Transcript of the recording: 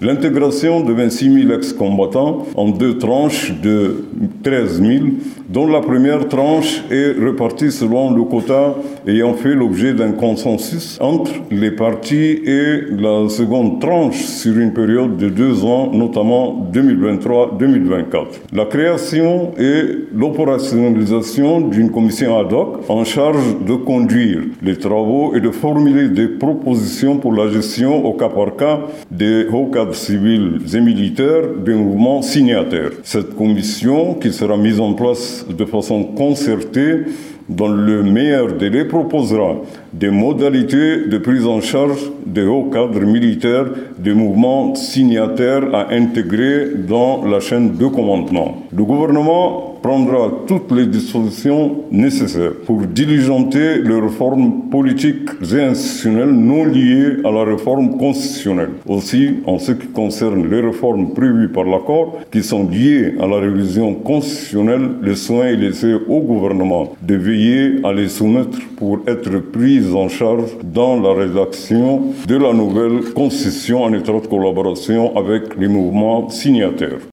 L'intégration de 26 000 ex-combattants en deux tranches de 13 000, dont la première tranche est répartie selon le quota ayant fait l'objet d'un consensus entre les partis et la seconde tranche sur une période de deux ans, notamment 2023-2024. La création et l'opérationnalisation d'une commission ad hoc en charge de conduire les travaux et de formuler des propositions pour la gestion au cas par cas des hauts cadres civils et militaires des mouvements signataires. Cette commission, qui sera mise en place de façon concertée, dans le meilleur délai, proposera des modalités de prise en charge des hauts cadres militaires des mouvements signataires à intégrer dans la chaîne de commandement. Le gouvernement prendra toutes les dispositions nécessaires pour diligenter les réformes politiques et institutionnelles non liées à la réforme constitutionnelle. Aussi, en ce qui concerne les réformes prévues par l'accord qui sont liées à la révision constitutionnelle, le soin est laissé au gouvernement de veiller à les soumettre pour être prises en charge dans la rédaction de la nouvelle constitution en étroite collaboration avec les mouvements signataires.